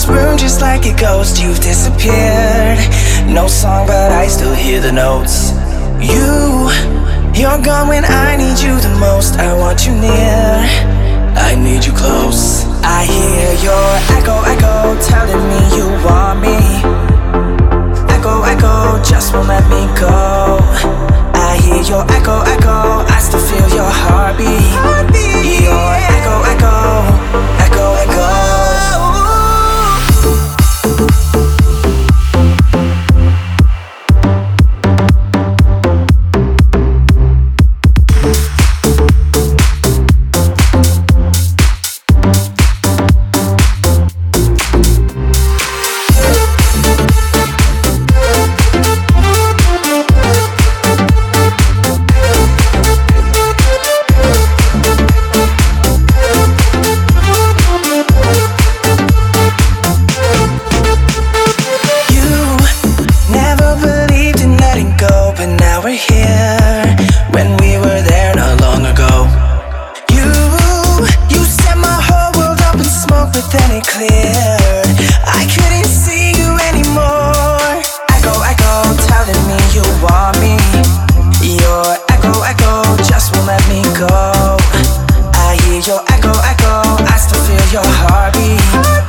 this room just like a ghost. You've disappeared. No song, but I still hear the notes. You, you're gone when I need you the most. I want you near. I need you close. clear. I couldn't see you anymore. Echo, echo, telling me you want me. Your echo, echo, just won't let me go. I hear your echo, echo, I still feel your heartbeat.